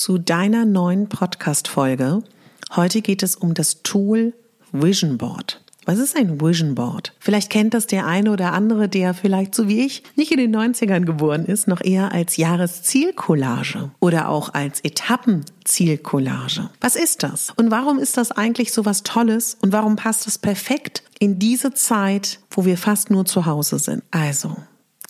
Zu deiner neuen Podcast-Folge. Heute geht es um das Tool Vision Board. Was ist ein Vision Board? Vielleicht kennt das der eine oder andere, der vielleicht so wie ich nicht in den 90ern geboren ist, noch eher als Jahreszielcollage oder auch als Etappenzielcollage. Was ist das? Und warum ist das eigentlich so was Tolles? Und warum passt es perfekt in diese Zeit, wo wir fast nur zu Hause sind? Also,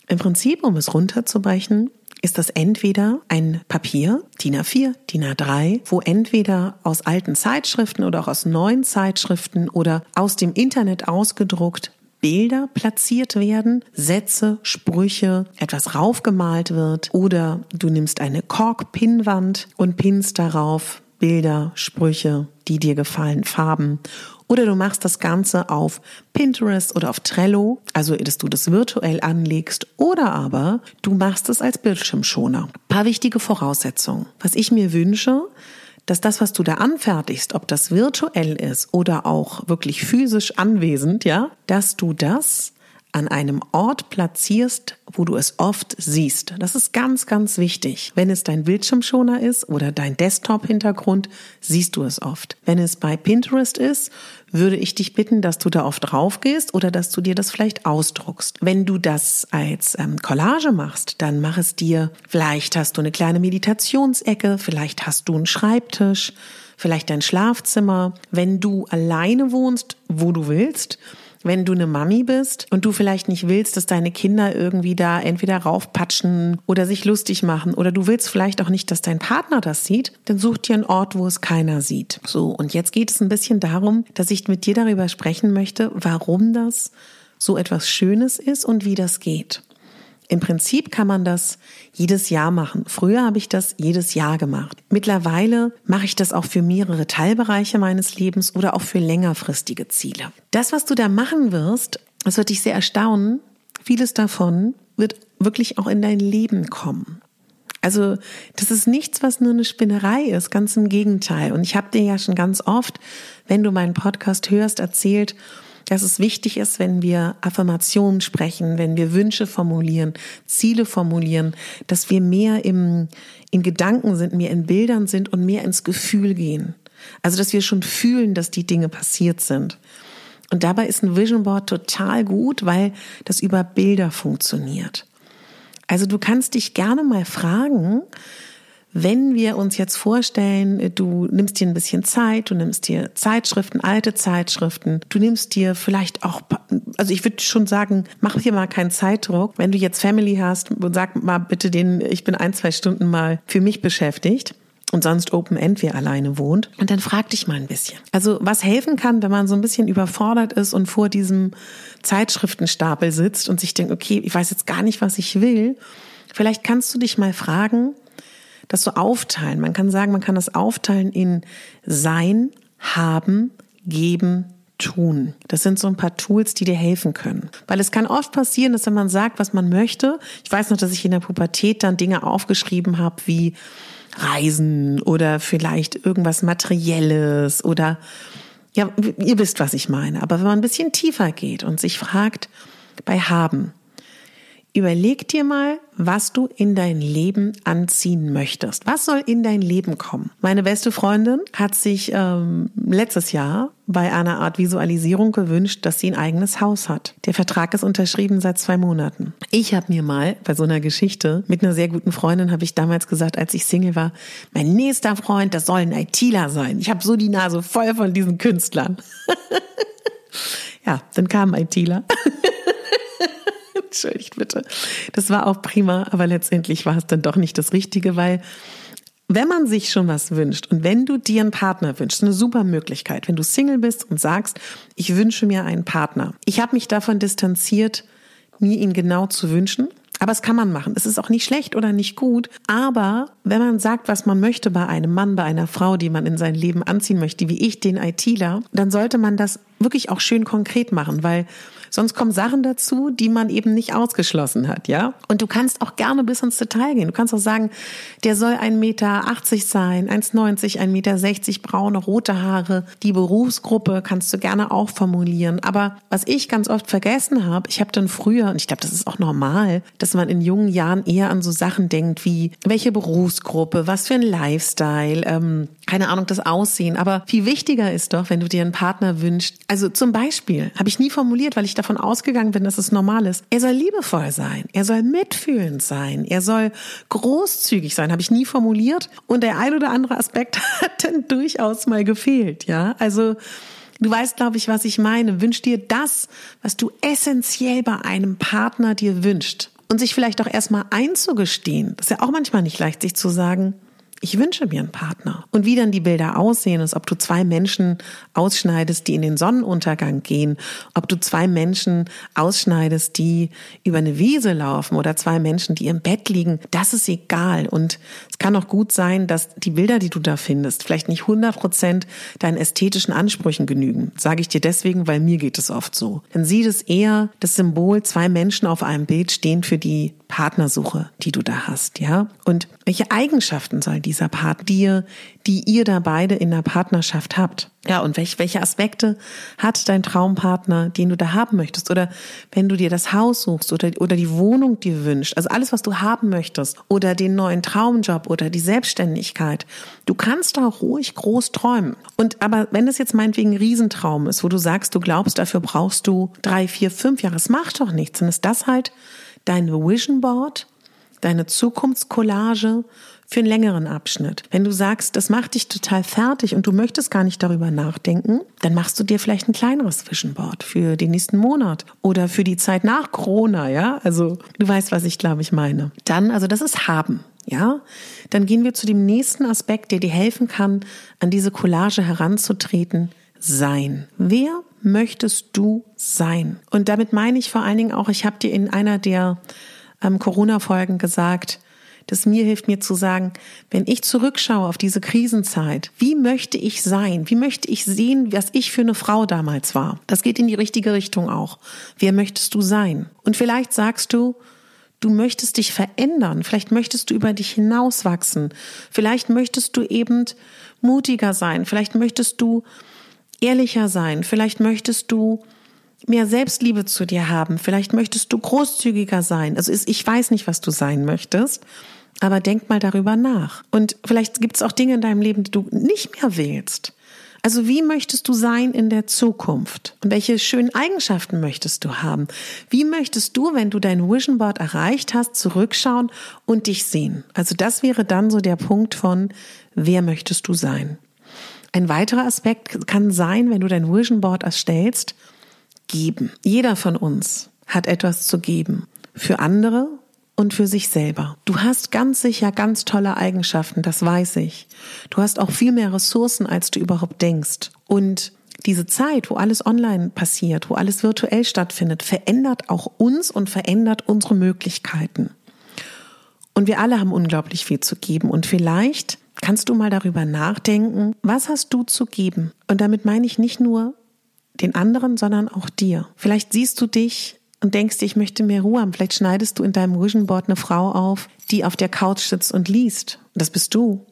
im Prinzip, um es runterzubrechen, ist das entweder ein Papier, DIN A4, DIN A3, wo entweder aus alten Zeitschriften oder auch aus neuen Zeitschriften oder aus dem Internet ausgedruckt Bilder platziert werden, Sätze, Sprüche, etwas raufgemalt wird oder du nimmst eine Kork-Pinnwand und pinnst darauf Bilder, Sprüche, die dir gefallen, Farben oder du machst das Ganze auf Pinterest oder auf Trello, also dass du das virtuell anlegst. Oder aber du machst es als Bildschirmschoner. Ein paar wichtige Voraussetzungen. Was ich mir wünsche, dass das, was du da anfertigst, ob das virtuell ist oder auch wirklich physisch anwesend, ja, dass du das an einem Ort platzierst, wo du es oft siehst. Das ist ganz, ganz wichtig. Wenn es dein Bildschirmschoner ist oder dein Desktop-Hintergrund, siehst du es oft. Wenn es bei Pinterest ist, würde ich dich bitten, dass du da oft drauf gehst oder dass du dir das vielleicht ausdruckst. Wenn du das als ähm, Collage machst, dann mach es dir. Vielleicht hast du eine kleine Meditationsecke, vielleicht hast du einen Schreibtisch, vielleicht dein Schlafzimmer. Wenn du alleine wohnst, wo du willst, wenn du eine Mami bist und du vielleicht nicht willst, dass deine Kinder irgendwie da entweder raufpatschen oder sich lustig machen oder du willst vielleicht auch nicht, dass dein Partner das sieht, dann such dir einen Ort, wo es keiner sieht. So, und jetzt geht es ein bisschen darum, dass ich mit dir darüber sprechen möchte, warum das so etwas Schönes ist und wie das geht. Im Prinzip kann man das jedes Jahr machen. Früher habe ich das jedes Jahr gemacht. Mittlerweile mache ich das auch für mehrere Teilbereiche meines Lebens oder auch für längerfristige Ziele. Das, was du da machen wirst, das wird dich sehr erstaunen. Vieles davon wird wirklich auch in dein Leben kommen. Also das ist nichts, was nur eine Spinnerei ist, ganz im Gegenteil. Und ich habe dir ja schon ganz oft, wenn du meinen Podcast hörst, erzählt, dass es wichtig ist, wenn wir Affirmationen sprechen, wenn wir Wünsche formulieren, Ziele formulieren, dass wir mehr im, in Gedanken sind, mehr in Bildern sind und mehr ins Gefühl gehen. Also, dass wir schon fühlen, dass die Dinge passiert sind. Und dabei ist ein Vision Board total gut, weil das über Bilder funktioniert. Also du kannst dich gerne mal fragen, wenn wir uns jetzt vorstellen, du nimmst dir ein bisschen Zeit, du nimmst dir Zeitschriften, alte Zeitschriften, du nimmst dir vielleicht auch, also ich würde schon sagen, mach dir mal keinen Zeitdruck. Wenn du jetzt Family hast, sag mal bitte den, ich bin ein, zwei Stunden mal für mich beschäftigt und sonst Open End wer alleine wohnt. Und dann frag dich mal ein bisschen. Also was helfen kann, wenn man so ein bisschen überfordert ist und vor diesem Zeitschriftenstapel sitzt und sich denkt, okay, ich weiß jetzt gar nicht, was ich will. Vielleicht kannst du dich mal fragen, das so aufteilen. Man kann sagen, man kann das aufteilen in Sein, Haben, Geben, tun. Das sind so ein paar Tools, die dir helfen können. Weil es kann oft passieren, dass wenn man sagt, was man möchte, ich weiß noch, dass ich in der Pubertät dann Dinge aufgeschrieben habe wie Reisen oder vielleicht irgendwas Materielles oder ja, ihr wisst, was ich meine. Aber wenn man ein bisschen tiefer geht und sich fragt, bei haben, Überleg dir mal, was du in dein Leben anziehen möchtest. Was soll in dein Leben kommen? Meine beste Freundin hat sich ähm, letztes Jahr bei einer Art Visualisierung gewünscht, dass sie ein eigenes Haus hat. Der Vertrag ist unterschrieben seit zwei Monaten. Ich habe mir mal bei so einer Geschichte mit einer sehr guten Freundin habe ich damals gesagt, als ich Single war, mein nächster Freund, das soll ein ITler sein. Ich habe so die Nase voll von diesen Künstlern. ja, dann kam ITler. Entschuldigt bitte. Das war auch prima, aber letztendlich war es dann doch nicht das Richtige, weil wenn man sich schon was wünscht und wenn du dir einen Partner wünschst, eine super Möglichkeit, wenn du Single bist und sagst, ich wünsche mir einen Partner. Ich habe mich davon distanziert, mir ihn genau zu wünschen. Aber es kann man machen. Es ist auch nicht schlecht oder nicht gut. Aber wenn man sagt, was man möchte bei einem Mann, bei einer Frau, die man in sein Leben anziehen möchte, wie ich, den ITler, dann sollte man das wirklich auch schön konkret machen, weil Sonst kommen Sachen dazu, die man eben nicht ausgeschlossen hat, ja? Und du kannst auch gerne bis ins Detail gehen. Du kannst auch sagen, der soll 1,80 Meter sein, 1,90, 1,60 Meter, braune, rote Haare. Die Berufsgruppe kannst du gerne auch formulieren. Aber was ich ganz oft vergessen habe, ich habe dann früher, und ich glaube, das ist auch normal, dass man in jungen Jahren eher an so Sachen denkt wie, welche Berufsgruppe, was für ein Lifestyle, ähm, keine Ahnung, das Aussehen. Aber viel wichtiger ist doch, wenn du dir einen Partner wünschst. Also zum Beispiel, habe ich nie formuliert, weil ich davon ausgegangen bin, dass es normal ist. Er soll liebevoll sein. Er soll mitfühlend sein. Er soll großzügig sein. Habe ich nie formuliert. Und der ein oder andere Aspekt hat dann durchaus mal gefehlt. Ja, also Du weißt, glaube ich, was ich meine. Wünsch dir das, was du essentiell bei einem Partner dir wünscht. Und sich vielleicht auch erstmal einzugestehen. Das ist ja auch manchmal nicht leicht, sich zu sagen, ich wünsche mir einen Partner. Und wie dann die Bilder aussehen, ist, ob du zwei Menschen ausschneidest, die in den Sonnenuntergang gehen, ob du zwei Menschen ausschneidest, die über eine Wiese laufen oder zwei Menschen, die im Bett liegen, das ist egal. Und es kann auch gut sein, dass die Bilder, die du da findest, vielleicht nicht 100 Prozent deinen ästhetischen Ansprüchen genügen. Sage ich dir deswegen, weil mir geht es oft so. Dann sieht es eher das Symbol, zwei Menschen auf einem Bild stehen für die Partnersuche, die du da hast, ja? Und welche Eigenschaften soll dieser Part dir, die ihr da beide in der Partnerschaft habt? Ja, und welche, welche Aspekte hat dein Traumpartner, den du da haben möchtest? Oder wenn du dir das Haus suchst oder, oder die Wohnung dir wünscht, also alles, was du haben möchtest, oder den neuen Traumjob oder die Selbstständigkeit. Du kannst da ruhig groß träumen. Und aber wenn es jetzt meinetwegen ein Riesentraum ist, wo du sagst, du glaubst, dafür brauchst du drei, vier, fünf Jahre, es macht doch nichts, dann ist das halt dein Vision Board, deine Zukunftscollage für einen längeren Abschnitt. Wenn du sagst, das macht dich total fertig und du möchtest gar nicht darüber nachdenken, dann machst du dir vielleicht ein kleineres Vision Board für den nächsten Monat oder für die Zeit nach Corona, ja? Also, du weißt, was ich glaube ich meine. Dann, also das ist haben. Ja, dann gehen wir zu dem nächsten Aspekt, der dir helfen kann, an diese Collage heranzutreten. Sein. Wer möchtest du sein? Und damit meine ich vor allen Dingen auch, ich habe dir in einer der ähm, Corona-Folgen gesagt, dass mir hilft mir zu sagen, wenn ich zurückschaue auf diese Krisenzeit, wie möchte ich sein? Wie möchte ich sehen, was ich für eine Frau damals war? Das geht in die richtige Richtung auch. Wer möchtest du sein? Und vielleicht sagst du, du möchtest dich verändern. Vielleicht möchtest du über dich hinauswachsen. Vielleicht möchtest du eben mutiger sein. Vielleicht möchtest du ehrlicher sein. Vielleicht möchtest du mehr Selbstliebe zu dir haben. Vielleicht möchtest du großzügiger sein. Also ich weiß nicht, was du sein möchtest, aber denk mal darüber nach. Und vielleicht gibt es auch Dinge in deinem Leben, die du nicht mehr willst. Also wie möchtest du sein in der Zukunft? Und welche schönen Eigenschaften möchtest du haben? Wie möchtest du, wenn du dein Vision Board erreicht hast, zurückschauen und dich sehen? Also das wäre dann so der Punkt von, wer möchtest du sein? Ein weiterer Aspekt kann sein, wenn du dein Vision Board erstellst, geben. Jeder von uns hat etwas zu geben. Für andere und für sich selber. Du hast ganz sicher ganz tolle Eigenschaften, das weiß ich. Du hast auch viel mehr Ressourcen, als du überhaupt denkst. Und diese Zeit, wo alles online passiert, wo alles virtuell stattfindet, verändert auch uns und verändert unsere Möglichkeiten. Und wir alle haben unglaublich viel zu geben. Und vielleicht kannst du mal darüber nachdenken, was hast du zu geben? Und damit meine ich nicht nur den anderen, sondern auch dir. Vielleicht siehst du dich und denkst dir, ich möchte mehr Ruhe haben. Vielleicht schneidest du in deinem Vision Board eine Frau auf, die auf der Couch sitzt und liest Das bist du.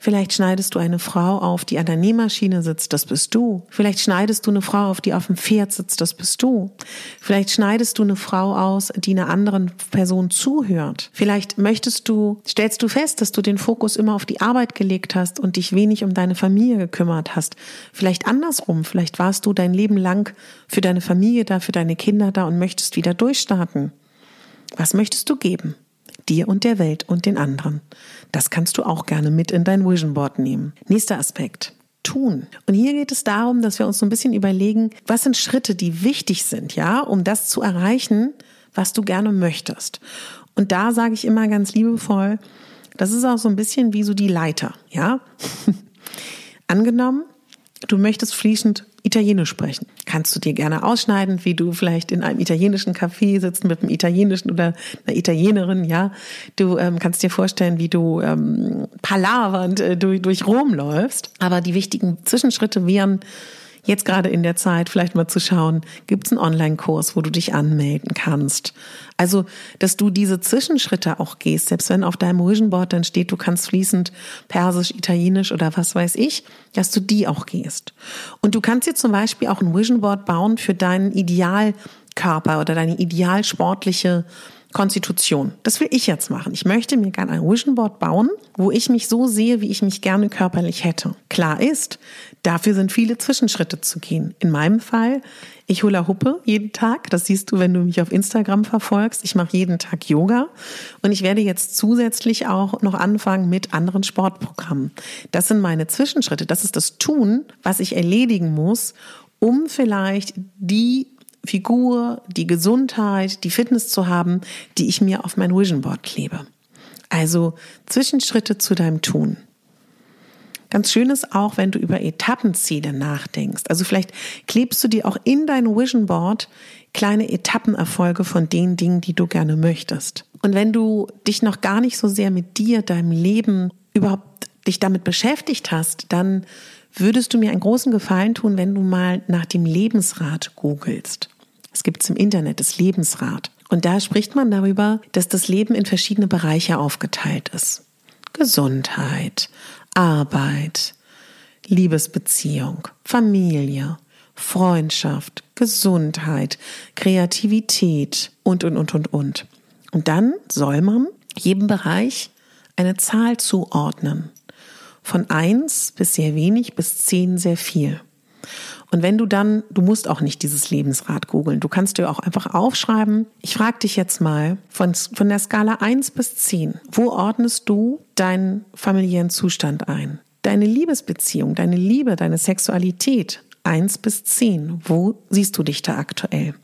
Vielleicht schneidest du eine Frau auf, die an der Nähmaschine sitzt. Das bist du. Vielleicht schneidest du eine Frau auf, die auf dem Pferd sitzt. Das bist du. Vielleicht schneidest du eine Frau aus, die einer anderen Person zuhört. Vielleicht möchtest du, stellst du fest, dass du den Fokus immer auf die Arbeit gelegt hast und dich wenig um deine Familie gekümmert hast. Vielleicht andersrum. Vielleicht warst du dein Leben lang für deine Familie da, für deine Kinder da und möchtest wieder durchstarten. Was möchtest du geben? Dir und der Welt und den anderen. Das kannst du auch gerne mit in dein Vision Board nehmen. Nächster Aspekt. Tun. Und hier geht es darum, dass wir uns so ein bisschen überlegen, was sind Schritte, die wichtig sind, ja, um das zu erreichen, was du gerne möchtest. Und da sage ich immer ganz liebevoll, das ist auch so ein bisschen wie so die Leiter, ja. Angenommen, du möchtest fließend Italienisch sprechen. Kannst du dir gerne ausschneiden, wie du vielleicht in einem italienischen Café sitzt mit einem italienischen oder einer Italienerin, ja. Du ähm, kannst dir vorstellen, wie du ähm, palavernd äh, durch, durch Rom läufst. Aber die wichtigen Zwischenschritte wären, jetzt gerade in der Zeit vielleicht mal zu schauen, gibt es einen Online-Kurs, wo du dich anmelden kannst. Also, dass du diese Zwischenschritte auch gehst, selbst wenn auf deinem Vision Board dann steht, du kannst fließend Persisch, Italienisch oder was weiß ich, dass du die auch gehst. Und du kannst dir zum Beispiel auch ein Vision Board bauen für deinen Idealkörper oder deine ideal sportliche Konstitution. Das will ich jetzt machen. Ich möchte mir gerne ein Vision Board bauen, wo ich mich so sehe, wie ich mich gerne körperlich hätte. Klar ist, dafür sind viele Zwischenschritte zu gehen. In meinem Fall, ich hula Huppe jeden Tag. Das siehst du, wenn du mich auf Instagram verfolgst. Ich mache jeden Tag Yoga und ich werde jetzt zusätzlich auch noch anfangen mit anderen Sportprogrammen. Das sind meine Zwischenschritte. Das ist das Tun, was ich erledigen muss, um vielleicht die Figur, die Gesundheit, die Fitness zu haben, die ich mir auf mein Vision Board klebe. Also Zwischenschritte zu deinem Tun. Ganz schön ist auch, wenn du über Etappenziele nachdenkst. Also vielleicht klebst du dir auch in dein Vision Board kleine Etappenerfolge von den Dingen, die du gerne möchtest. Und wenn du dich noch gar nicht so sehr mit dir, deinem Leben überhaupt dich damit beschäftigt hast, dann würdest du mir einen großen Gefallen tun, wenn du mal nach dem Lebensrat googelst. Es gibt es im Internet, das Lebensrad. Und da spricht man darüber, dass das Leben in verschiedene Bereiche aufgeteilt ist. Gesundheit, Arbeit, Liebesbeziehung, Familie, Freundschaft, Gesundheit, Kreativität und, und, und, und, und. Und dann soll man jedem Bereich eine Zahl zuordnen. Von eins bis sehr wenig bis zehn sehr viel. Und wenn du dann, du musst auch nicht dieses Lebensrad googeln, du kannst dir auch einfach aufschreiben, ich frage dich jetzt mal von, von der Skala 1 bis 10, wo ordnest du deinen familiären Zustand ein? Deine Liebesbeziehung, deine Liebe, deine Sexualität 1 bis 10, wo siehst du dich da aktuell?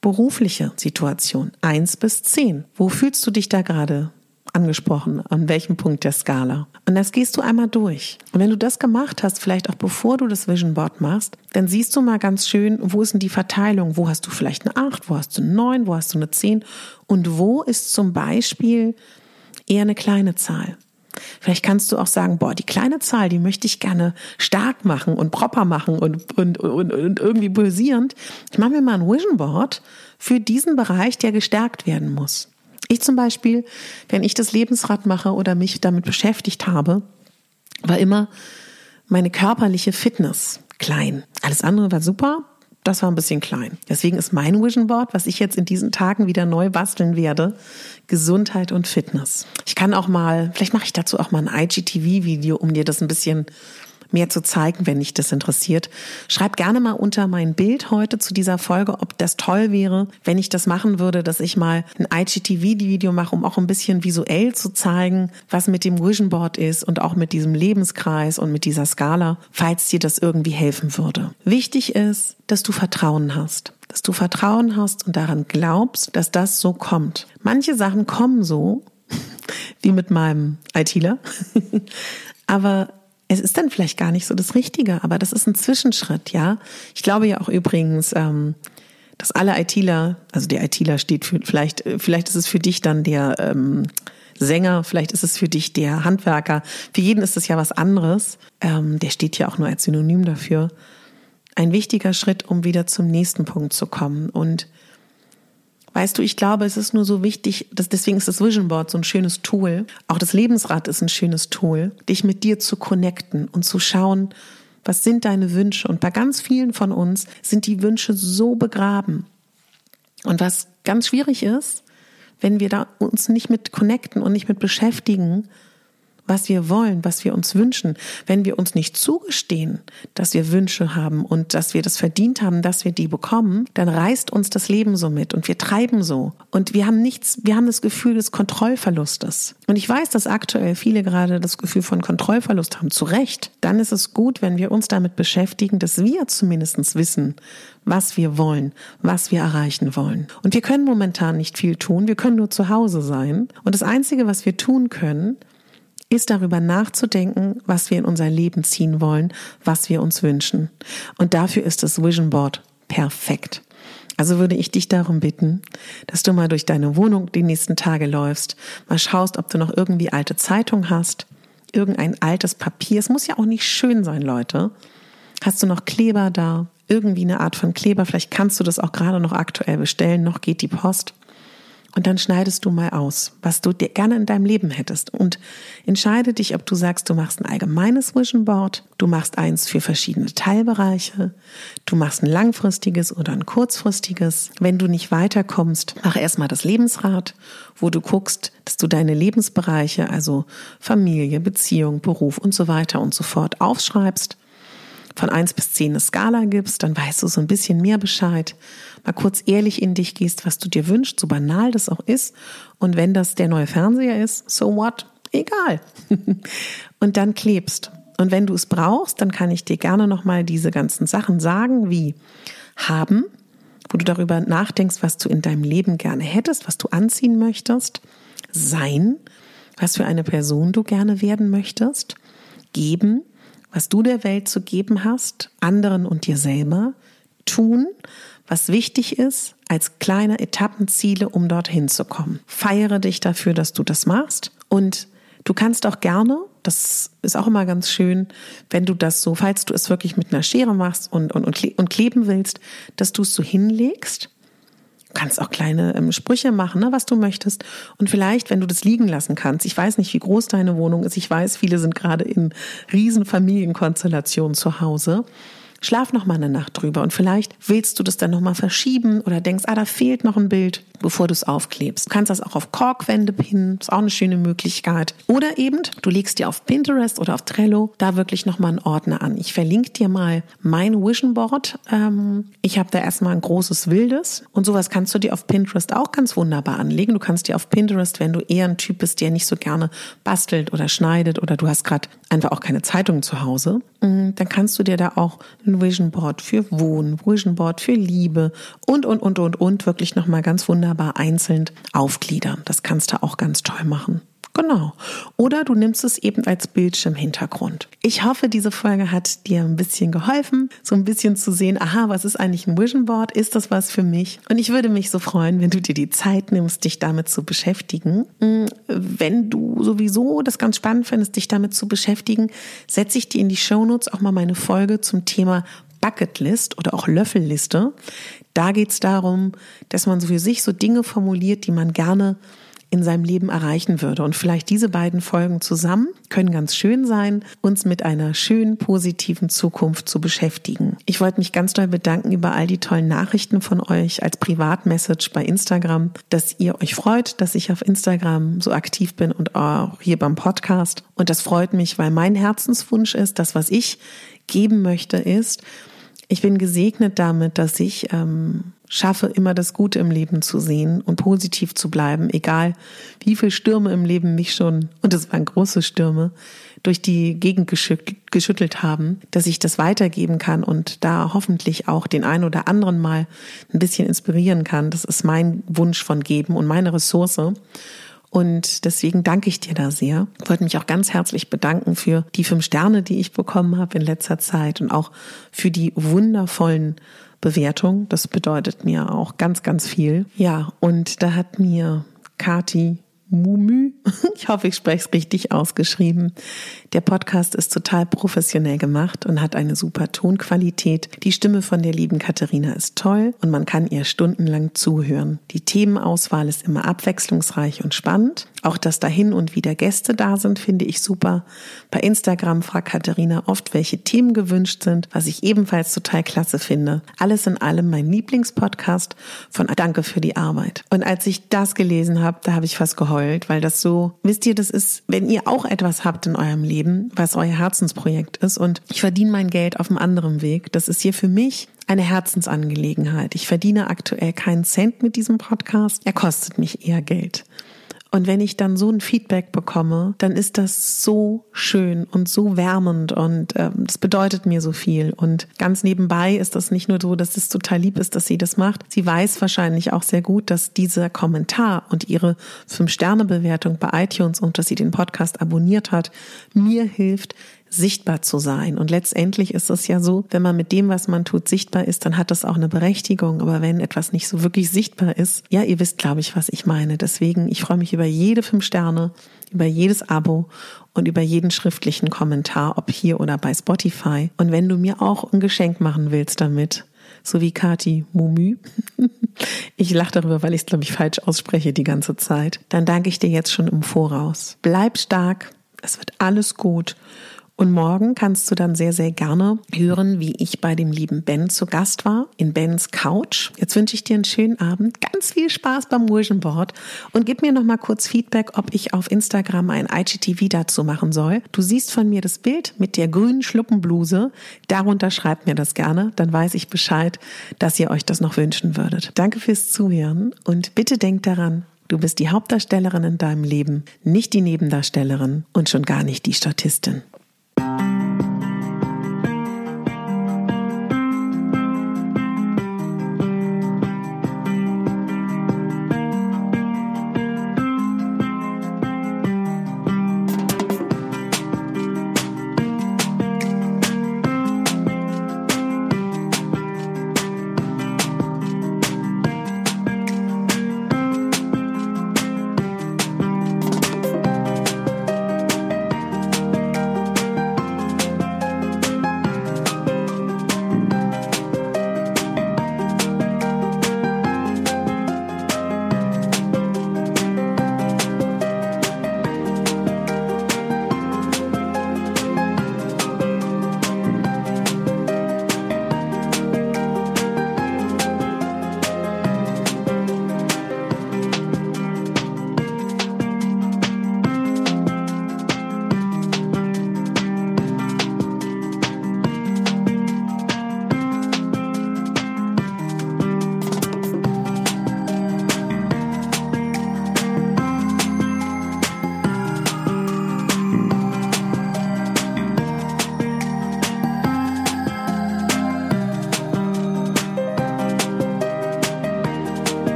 Berufliche Situation 1 bis 10, wo fühlst du dich da gerade angesprochen, an welchem Punkt der Skala. Und das gehst du einmal durch. Und wenn du das gemacht hast, vielleicht auch bevor du das Vision Board machst, dann siehst du mal ganz schön, wo ist denn die Verteilung? Wo hast du vielleicht eine 8, wo hast du eine 9, wo hast du eine 10 und wo ist zum Beispiel eher eine kleine Zahl? Vielleicht kannst du auch sagen, boah, die kleine Zahl, die möchte ich gerne stark machen und proper machen und, und, und, und irgendwie pulsierend. Ich mache mir mal ein Vision Board für diesen Bereich, der gestärkt werden muss. Ich zum Beispiel, wenn ich das Lebensrad mache oder mich damit beschäftigt habe, war immer meine körperliche Fitness klein. Alles andere war super, das war ein bisschen klein. Deswegen ist mein Vision Board, was ich jetzt in diesen Tagen wieder neu basteln werde, Gesundheit und Fitness. Ich kann auch mal, vielleicht mache ich dazu auch mal ein IGTV-Video, um dir das ein bisschen mehr zu zeigen, wenn dich das interessiert. Schreib gerne mal unter mein Bild heute zu dieser Folge, ob das toll wäre, wenn ich das machen würde, dass ich mal ein IGTV-Video mache, um auch ein bisschen visuell zu zeigen, was mit dem Vision Board ist und auch mit diesem Lebenskreis und mit dieser Skala, falls dir das irgendwie helfen würde. Wichtig ist, dass du Vertrauen hast dass du Vertrauen hast und daran glaubst, dass das so kommt. Manche Sachen kommen so, wie mit meinem ITler, aber es ist dann vielleicht gar nicht so das Richtige, aber das ist ein Zwischenschritt, ja. Ich glaube ja auch übrigens, ähm, dass alle ITler, also der ITler steht für, vielleicht, vielleicht ist es für dich dann der ähm, Sänger, vielleicht ist es für dich der Handwerker. Für jeden ist es ja was anderes. Ähm, der steht ja auch nur als Synonym dafür. Ein wichtiger Schritt, um wieder zum nächsten Punkt zu kommen. Und Weißt du, ich glaube, es ist nur so wichtig, dass deswegen ist das Vision Board so ein schönes Tool. Auch das Lebensrad ist ein schönes Tool, dich mit dir zu connecten und zu schauen, was sind deine Wünsche? Und bei ganz vielen von uns sind die Wünsche so begraben. Und was ganz schwierig ist, wenn wir da uns nicht mit connecten und nicht mit beschäftigen, was wir wollen, was wir uns wünschen, wenn wir uns nicht zugestehen, dass wir Wünsche haben und dass wir das verdient haben, dass wir die bekommen, dann reißt uns das Leben so mit und wir treiben so und wir haben nichts, wir haben das Gefühl des Kontrollverlustes. Und ich weiß, dass aktuell viele gerade das Gefühl von Kontrollverlust haben, zu Recht. Dann ist es gut, wenn wir uns damit beschäftigen, dass wir zumindest wissen, was wir wollen, was wir erreichen wollen. Und wir können momentan nicht viel tun, wir können nur zu Hause sein. Und das Einzige, was wir tun können, ist darüber nachzudenken, was wir in unser Leben ziehen wollen, was wir uns wünschen. Und dafür ist das Vision Board perfekt. Also würde ich dich darum bitten, dass du mal durch deine Wohnung die nächsten Tage läufst, mal schaust, ob du noch irgendwie alte Zeitung hast, irgendein altes Papier. Es muss ja auch nicht schön sein, Leute. Hast du noch Kleber da? Irgendwie eine Art von Kleber? Vielleicht kannst du das auch gerade noch aktuell bestellen. Noch geht die Post. Und dann schneidest du mal aus, was du dir gerne in deinem Leben hättest. Und entscheide dich, ob du sagst, du machst ein allgemeines Vision Board, du machst eins für verschiedene Teilbereiche, du machst ein langfristiges oder ein kurzfristiges. Wenn du nicht weiterkommst, mach erstmal das Lebensrad, wo du guckst, dass du deine Lebensbereiche, also Familie, Beziehung, Beruf und so weiter und so fort aufschreibst von eins bis zehn eine Skala gibst, dann weißt du so ein bisschen mehr Bescheid. Mal kurz ehrlich in dich gehst, was du dir wünschst, so banal das auch ist. Und wenn das der neue Fernseher ist, so what? Egal. und dann klebst. Und wenn du es brauchst, dann kann ich dir gerne nochmal diese ganzen Sachen sagen, wie haben, wo du darüber nachdenkst, was du in deinem Leben gerne hättest, was du anziehen möchtest, sein, was für eine Person du gerne werden möchtest, geben, was du der Welt zu geben hast, anderen und dir selber, tun, was wichtig ist, als kleine Etappenziele, um dorthin zu kommen. Feiere dich dafür, dass du das machst und du kannst auch gerne, das ist auch immer ganz schön, wenn du das so, falls du es wirklich mit einer Schere machst und, und, und kleben willst, dass du es so hinlegst kannst auch kleine ähm, Sprüche machen, ne, was du möchtest. Und vielleicht, wenn du das liegen lassen kannst, ich weiß nicht, wie groß deine Wohnung ist, ich weiß, viele sind gerade in Riesenfamilienkonstellationen zu Hause. Schlaf noch mal eine Nacht drüber und vielleicht willst du das dann noch mal verschieben oder denkst, ah, da fehlt noch ein Bild, bevor du es aufklebst. Du kannst das auch auf Korkwände pinnen, ist auch eine schöne Möglichkeit. Oder eben, du legst dir auf Pinterest oder auf Trello da wirklich noch mal einen Ordner an. Ich verlinke dir mal mein Vision Board. Ähm, ich habe da erstmal ein großes Wildes und sowas kannst du dir auf Pinterest auch ganz wunderbar anlegen. Du kannst dir auf Pinterest, wenn du eher ein Typ bist, der nicht so gerne bastelt oder schneidet oder du hast gerade einfach auch keine Zeitung zu Hause, mm, dann kannst du dir da auch ein Vision Board für Wohnen, Vision Board für Liebe und, und, und, und, und wirklich nochmal ganz wunderbar einzeln aufgliedern. Das kannst du auch ganz toll machen. Genau. Oder du nimmst es eben als Bildschirmhintergrund. Ich hoffe, diese Folge hat dir ein bisschen geholfen, so ein bisschen zu sehen, aha, was ist eigentlich ein Vision Board? Ist das was für mich? Und ich würde mich so freuen, wenn du dir die Zeit nimmst, dich damit zu beschäftigen. Hm, wenn du sowieso das ganz spannend findest, dich damit zu beschäftigen, setze ich dir in die Show Notes auch mal meine Folge zum Thema Bucketlist oder auch Löffelliste. Da geht es darum, dass man so für sich so Dinge formuliert, die man gerne in seinem Leben erreichen würde. Und vielleicht diese beiden Folgen zusammen können ganz schön sein, uns mit einer schönen, positiven Zukunft zu beschäftigen. Ich wollte mich ganz doll bedanken über all die tollen Nachrichten von euch als Privatmessage bei Instagram, dass ihr euch freut, dass ich auf Instagram so aktiv bin und auch hier beim Podcast. Und das freut mich, weil mein Herzenswunsch ist, das, was ich geben möchte, ist, ich bin gesegnet damit, dass ich ähm, schaffe, immer das Gute im Leben zu sehen und positiv zu bleiben, egal wie viele Stürme im Leben mich schon, und es waren große Stürme, durch die Gegend geschüttelt haben, dass ich das weitergeben kann und da hoffentlich auch den einen oder anderen mal ein bisschen inspirieren kann. Das ist mein Wunsch von Geben und meine Ressource. Und deswegen danke ich dir da sehr. Ich wollte mich auch ganz herzlich bedanken für die fünf Sterne, die ich bekommen habe in letzter Zeit und auch für die wundervollen Bewertung. Das bedeutet mir auch ganz, ganz viel. Ja, und da hat mir Kati Mumü. Ich hoffe, ich spreche es richtig ausgeschrieben. Der Podcast ist total professionell gemacht und hat eine super Tonqualität. Die Stimme von der lieben Katharina ist toll und man kann ihr stundenlang zuhören. Die Themenauswahl ist immer abwechslungsreich und spannend. Auch dass da hin und wieder Gäste da sind, finde ich super. Bei Instagram fragt Katharina oft, welche Themen gewünscht sind, was ich ebenfalls total klasse finde. Alles in allem mein Lieblingspodcast von Danke für die Arbeit. Und als ich das gelesen habe, da habe ich fast geheult, weil das so, wisst ihr, das ist, wenn ihr auch etwas habt in eurem Leben, was euer Herzensprojekt ist und ich verdiene mein Geld auf einem anderen Weg, das ist hier für mich eine Herzensangelegenheit. Ich verdiene aktuell keinen Cent mit diesem Podcast. Er kostet mich eher Geld. Und wenn ich dann so ein Feedback bekomme, dann ist das so schön und so wärmend und ähm, das bedeutet mir so viel. Und ganz nebenbei ist das nicht nur so, dass es total lieb ist, dass sie das macht. Sie weiß wahrscheinlich auch sehr gut, dass dieser Kommentar und ihre Fünf-Sterne-Bewertung bei iTunes und dass sie den Podcast abonniert hat, mir hilft, sichtbar zu sein. Und letztendlich ist es ja so, wenn man mit dem, was man tut, sichtbar ist, dann hat das auch eine Berechtigung. Aber wenn etwas nicht so wirklich sichtbar ist, ja, ihr wisst, glaube ich, was ich meine. Deswegen, ich freue mich über jede fünf Sterne, über jedes Abo und über jeden schriftlichen Kommentar, ob hier oder bei Spotify. Und wenn du mir auch ein Geschenk machen willst damit, so wie Kati Mumü. Ich lache darüber, weil ich es, glaube ich, falsch ausspreche die ganze Zeit. Dann danke ich dir jetzt schon im Voraus. Bleib stark, es wird alles gut und morgen kannst du dann sehr, sehr gerne hören, wie ich bei dem lieben Ben zu Gast war, in Bens Couch. Jetzt wünsche ich dir einen schönen Abend, ganz viel Spaß beim Vision Board und gib mir noch mal kurz Feedback, ob ich auf Instagram ein IGTV dazu machen soll. Du siehst von mir das Bild mit der grünen Schluppenbluse. Darunter schreibt mir das gerne, dann weiß ich Bescheid, dass ihr euch das noch wünschen würdet. Danke fürs Zuhören und bitte denkt daran, Du bist die Hauptdarstellerin in deinem Leben, nicht die Nebendarstellerin und schon gar nicht die Statistin.